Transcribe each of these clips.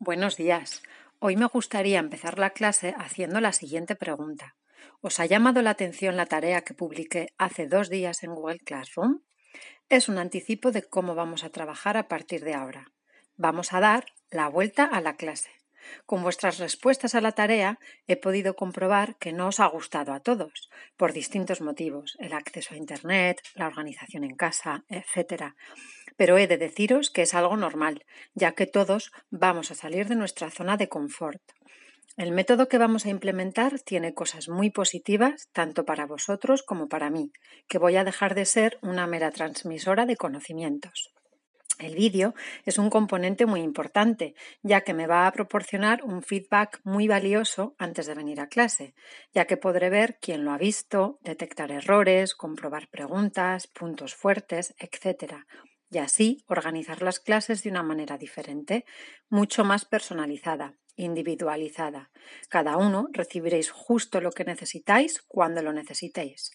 Buenos días. Hoy me gustaría empezar la clase haciendo la siguiente pregunta. ¿Os ha llamado la atención la tarea que publiqué hace dos días en Google Classroom? Es un anticipo de cómo vamos a trabajar a partir de ahora. Vamos a dar la vuelta a la clase. Con vuestras respuestas a la tarea he podido comprobar que no os ha gustado a todos, por distintos motivos, el acceso a Internet, la organización en casa, etc. Pero he de deciros que es algo normal, ya que todos vamos a salir de nuestra zona de confort. El método que vamos a implementar tiene cosas muy positivas tanto para vosotros como para mí, que voy a dejar de ser una mera transmisora de conocimientos. El vídeo es un componente muy importante, ya que me va a proporcionar un feedback muy valioso antes de venir a clase, ya que podré ver quién lo ha visto, detectar errores, comprobar preguntas, puntos fuertes, etc. Y así organizar las clases de una manera diferente, mucho más personalizada, individualizada. Cada uno recibiréis justo lo que necesitáis cuando lo necesitéis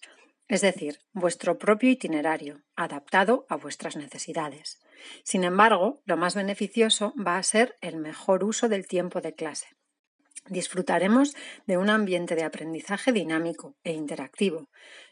es decir, vuestro propio itinerario, adaptado a vuestras necesidades. Sin embargo, lo más beneficioso va a ser el mejor uso del tiempo de clase. Disfrutaremos de un ambiente de aprendizaje dinámico e interactivo.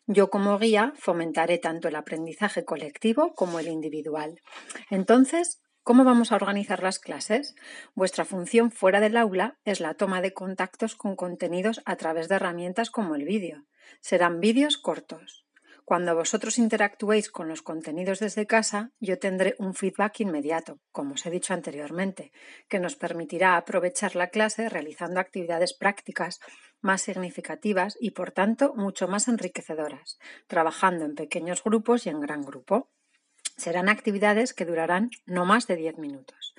Yo como guía fomentaré tanto el aprendizaje colectivo como el individual. Entonces, ¿Cómo vamos a organizar las clases? Vuestra función fuera del aula es la toma de contactos con contenidos a través de herramientas como el vídeo. Serán vídeos cortos. Cuando vosotros interactuéis con los contenidos desde casa, yo tendré un feedback inmediato, como os he dicho anteriormente, que nos permitirá aprovechar la clase realizando actividades prácticas más significativas y, por tanto, mucho más enriquecedoras, trabajando en pequeños grupos y en gran grupo. Serán actividades que durarán no más de 10 minutos.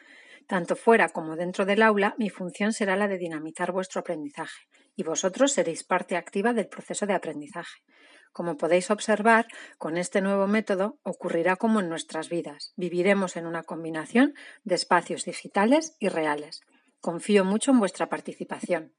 Tanto fuera como dentro del aula, mi función será la de dinamizar vuestro aprendizaje y vosotros seréis parte activa del proceso de aprendizaje. Como podéis observar, con este nuevo método ocurrirá como en nuestras vidas. Viviremos en una combinación de espacios digitales y reales. Confío mucho en vuestra participación.